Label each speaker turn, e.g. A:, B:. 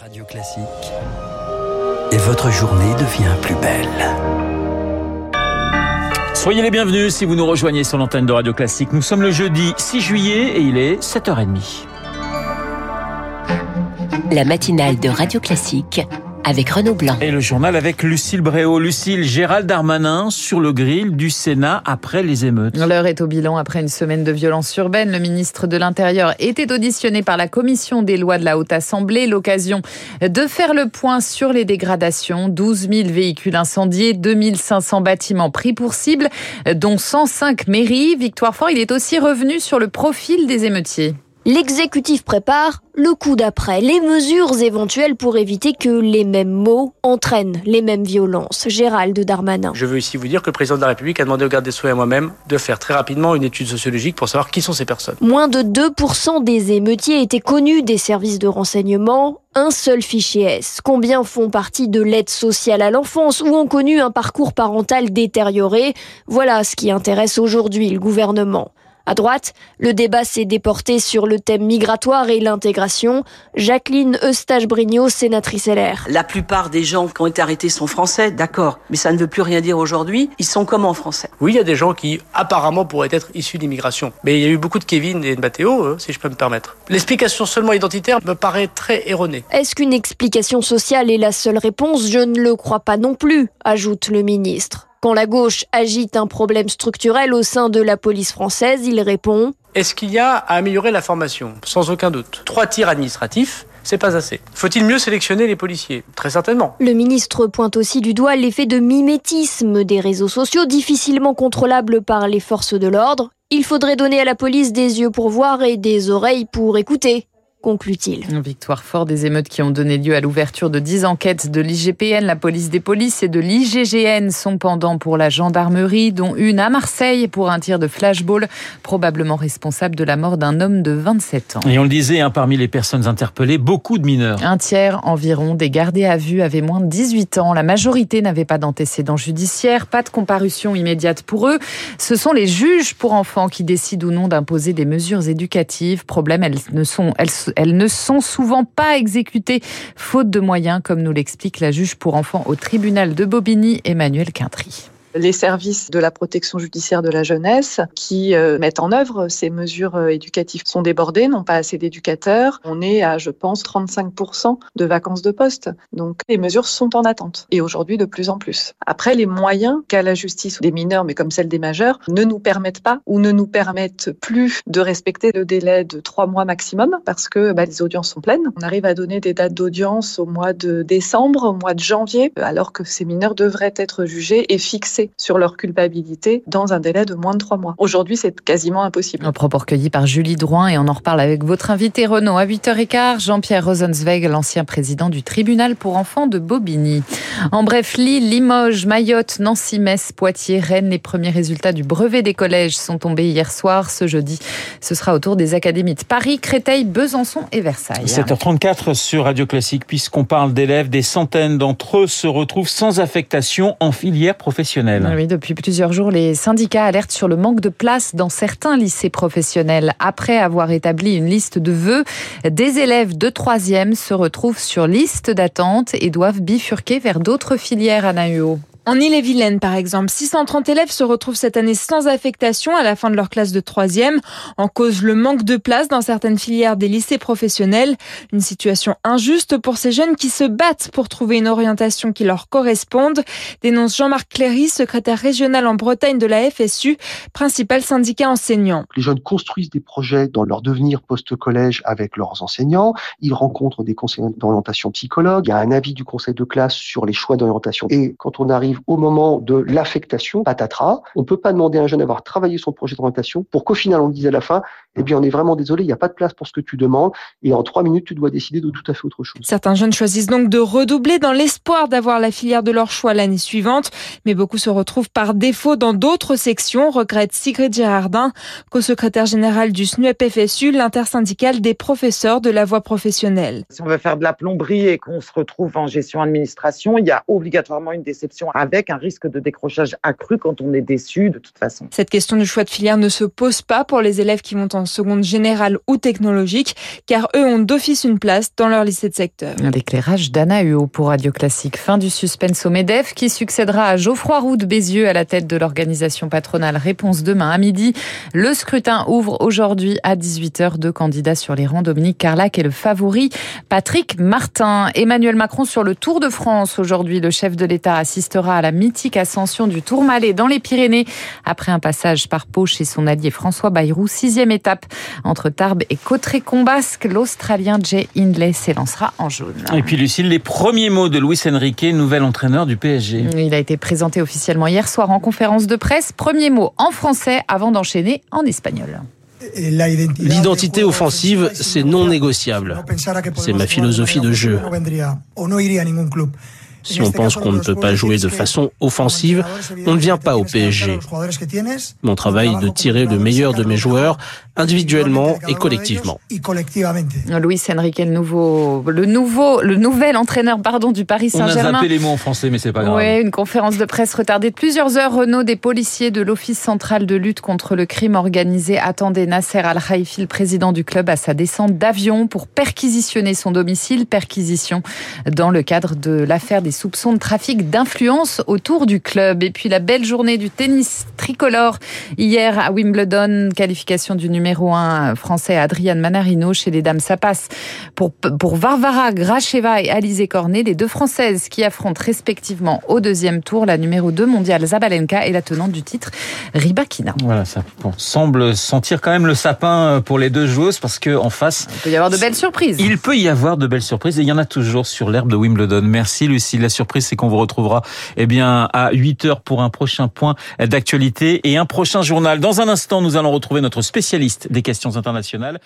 A: Radio Classique. Et votre journée devient plus belle.
B: Soyez les bienvenus si vous nous rejoignez sur l'antenne de Radio Classique. Nous sommes le jeudi 6 juillet et il est 7h30.
C: La matinale de Radio Classique avec Renaud Blanc.
B: Et le journal avec Lucille Bréau. Lucille, Gérald Darmanin sur le grill du Sénat après les émeutes.
D: L'heure est au bilan après une semaine de violence urbaine. Le ministre de l'Intérieur était auditionné par la commission des lois de la Haute Assemblée. L'occasion de faire le point sur les dégradations. 12 000 véhicules incendiés, 2500 bâtiments pris pour cible, dont 105 mairies. Victoire Fort, il est aussi revenu sur le profil des émeutiers.
E: L'exécutif prépare le coup d'après, les mesures éventuelles pour éviter que les mêmes mots entraînent les mêmes violences. Gérald Darmanin.
F: Je veux ici vous dire que le président de la République a demandé au garde des Sceaux et à moi-même de faire très rapidement une étude sociologique pour savoir qui sont ces personnes.
E: Moins de 2% des émeutiers étaient connus des services de renseignement. Un seul fichier S. Combien font partie de l'aide sociale à l'enfance ou ont connu un parcours parental détérioré? Voilà ce qui intéresse aujourd'hui le gouvernement. À droite, le débat s'est déporté sur le thème migratoire et l'intégration. Jacqueline Eustache-Brignot, sénatrice LR.
G: La plupart des gens qui ont été arrêtés sont français, d'accord, mais ça ne veut plus rien dire aujourd'hui. Ils sont comment français?
F: Oui, il y a des gens qui apparemment pourraient être issus d'immigration. Mais il y a eu beaucoup de Kevin et de Mathéo, euh, si je peux me permettre. L'explication seulement identitaire me paraît très erronée.
E: Est-ce qu'une explication sociale est la seule réponse? Je ne le crois pas non plus, ajoute le ministre. Quand la gauche agite un problème structurel au sein de la police française, il répond
F: Est-ce qu'il y a à améliorer la formation? Sans aucun doute. Trois tirs administratifs, c'est pas assez. Faut-il mieux sélectionner les policiers? Très certainement.
E: Le ministre pointe aussi du doigt l'effet de mimétisme des réseaux sociaux difficilement contrôlable par les forces de l'ordre. Il faudrait donner à la police des yeux pour voir et des oreilles pour écouter conclut-il.
D: Victoire fort des émeutes qui ont donné lieu à l'ouverture de 10 enquêtes de l'IGPN, la police des polices et de l'IGGN sont pendant pour la gendarmerie, dont une à Marseille pour un tir de flashball, probablement responsable de la mort d'un homme de 27 ans.
B: Et on le disait, hein, parmi les personnes interpellées, beaucoup de mineurs.
D: Un tiers environ des gardés à vue avaient moins de 18 ans. La majorité n'avait pas d'antécédents judiciaires, pas de comparution immédiate pour eux. Ce sont les juges pour enfants qui décident ou non d'imposer des mesures éducatives. Problème, elles ne sont, elles, elles ne sont souvent pas exécutées, faute de moyens, comme nous l'explique la juge pour enfants au tribunal de Bobigny, Emmanuel Quintry
H: les services de la protection judiciaire de la jeunesse qui euh, mettent en œuvre ces mesures euh, éducatives sont débordés, n'ont pas assez d'éducateurs. On est à, je pense, 35% de vacances de poste. Donc les mesures sont en attente et aujourd'hui de plus en plus. Après, les moyens qu'a la justice des mineurs, mais comme celle des majeurs, ne nous permettent pas ou ne nous permettent plus de respecter le délai de trois mois maximum parce que bah, les audiences sont pleines. On arrive à donner des dates d'audience au mois de décembre, au mois de janvier, alors que ces mineurs devraient être jugés et fixés sur leur culpabilité dans un délai de moins de trois mois. Aujourd'hui, c'est quasiment impossible.
D: Un propos recueilli par Julie Drouin et on en reparle avec votre invité Renaud à 8h15, Jean-Pierre Rosenzweig, l'ancien président du tribunal pour enfants de Bobigny. En bref, Lille, Limoges, Mayotte, Nancy, Metz, Poitiers, Rennes, les premiers résultats du brevet des collèges sont tombés hier soir. Ce jeudi, ce sera au tour des académies de Paris, Créteil, Besançon et Versailles.
B: 7h34 sur Radio Classique, puisqu'on parle d'élèves, des centaines d'entre eux se retrouvent sans affectation en filière professionnelle.
D: Oui, depuis plusieurs jours, les syndicats alertent sur le manque de place dans certains lycées professionnels. Après avoir établi une liste de vœux, des élèves de troisième se retrouvent sur liste d'attente et doivent bifurquer vers d'autres filières à NAUO.
I: En Ille-et-Vilaine, par exemple, 630 élèves se retrouvent cette année sans affectation à la fin de leur classe de troisième, en cause le manque de place dans certaines filières des lycées professionnels. Une situation injuste pour ces jeunes qui se battent pour trouver une orientation qui leur corresponde, dénonce Jean-Marc Cléry, secrétaire régional en Bretagne de la FSU, principal syndicat enseignant.
J: Les jeunes construisent des projets dans leur devenir post-collège avec leurs enseignants. Ils rencontrent des conseillers d'orientation psychologues. Il y a un avis du conseil de classe sur les choix d'orientation. Et quand on arrive au moment de l'affectation, patatras. On ne peut pas demander à un jeune d'avoir travaillé son projet d'orientation pour qu'au final on dise à la fin, eh bien on est vraiment désolé, il n'y a pas de place pour ce que tu demandes et en trois minutes tu dois décider de tout à fait autre chose.
I: Certains jeunes choisissent donc de redoubler dans l'espoir d'avoir la filière de leur choix l'année suivante, mais beaucoup se retrouvent par défaut dans d'autres sections, regrette Sigrid Gérardin, co-secrétaire générale du SNUEP-FSU, l'intersyndicale des professeurs de la voie professionnelle.
K: Si on veut faire de la plomberie et qu'on se retrouve en gestion administration, il y a obligatoirement une déception avec un risque de décrochage accru quand on est déçu de toute façon.
I: Cette question du choix de filière ne se pose pas pour les élèves qui vont en seconde générale ou technologique, car eux ont d'office une place dans leur lycée de secteur.
D: L'éclairage d'Anna Huot pour Radio Classique. Fin du suspense au MEDEF qui succédera à Geoffroy Roux de Bézieux à la tête de l'organisation patronale. Réponse demain à midi. Le scrutin ouvre aujourd'hui à 18h. Deux candidats sur les rangs. Dominique Carlac et le favori Patrick Martin. Emmanuel Macron sur le Tour de France. Aujourd'hui, le chef de l'État assistera à la mythique ascension du Tourmalet dans les Pyrénées après un passage par Pau chez son allié François Bayrou. Sixième étape entre Tarbes et Cotteret-Combasque. L'Australien Jay Hindley s'élancera en jaune.
B: Et puis Lucille, les premiers mots de Luis Enrique, nouvel entraîneur du PSG.
D: Il a été présenté officiellement hier soir en conférence de presse. Premier mot en français avant d'enchaîner en espagnol.
L: L'identité offensive, c'est non négociable. C'est ma philosophie de jeu. Si on pense qu'on ne peut pas jouer de façon offensive, on ne vient pas au PSG. Mon travail est de tirer le meilleur de mes joueurs, individuellement et collectivement.
D: Luis Enrique, le nouveau, le nouveau, le nouvel entraîneur, pardon, du Paris Saint-Germain.
B: On a zappé les mots en français, mais c'est pas grave.
D: Oui, une conférence de presse retardée de plusieurs heures. Renault, des policiers de l'Office central de lutte contre le crime organisé attendaient Nasser Al-Khelaifi, le président du club, à sa descente d'avion pour perquisitionner son domicile. Perquisition dans le cadre de l'affaire des soupçons de trafic d'influence autour du club. Et puis la belle journée du tennis tricolore hier à Wimbledon, qualification du numéro 1 français Adrian Manarino chez les dames. Ça passe pour, pour Varvara Gracheva et Alizé Cornet, les deux françaises qui affrontent respectivement au deuxième tour la numéro 2 mondiale Zabalenka et la tenante du titre Ribakina.
B: Voilà, ça semble sentir quand même le sapin pour les deux joueuses parce que en face,
D: il peut y avoir de belles surprises.
B: Il peut y avoir de belles surprises et il y en a toujours sur l'herbe de Wimbledon. Merci Lucie. La surprise, c'est qu'on vous retrouvera eh bien à 8 heures pour un prochain point d'actualité et un prochain journal. Dans un instant, nous allons retrouver notre spécialiste des questions internationales.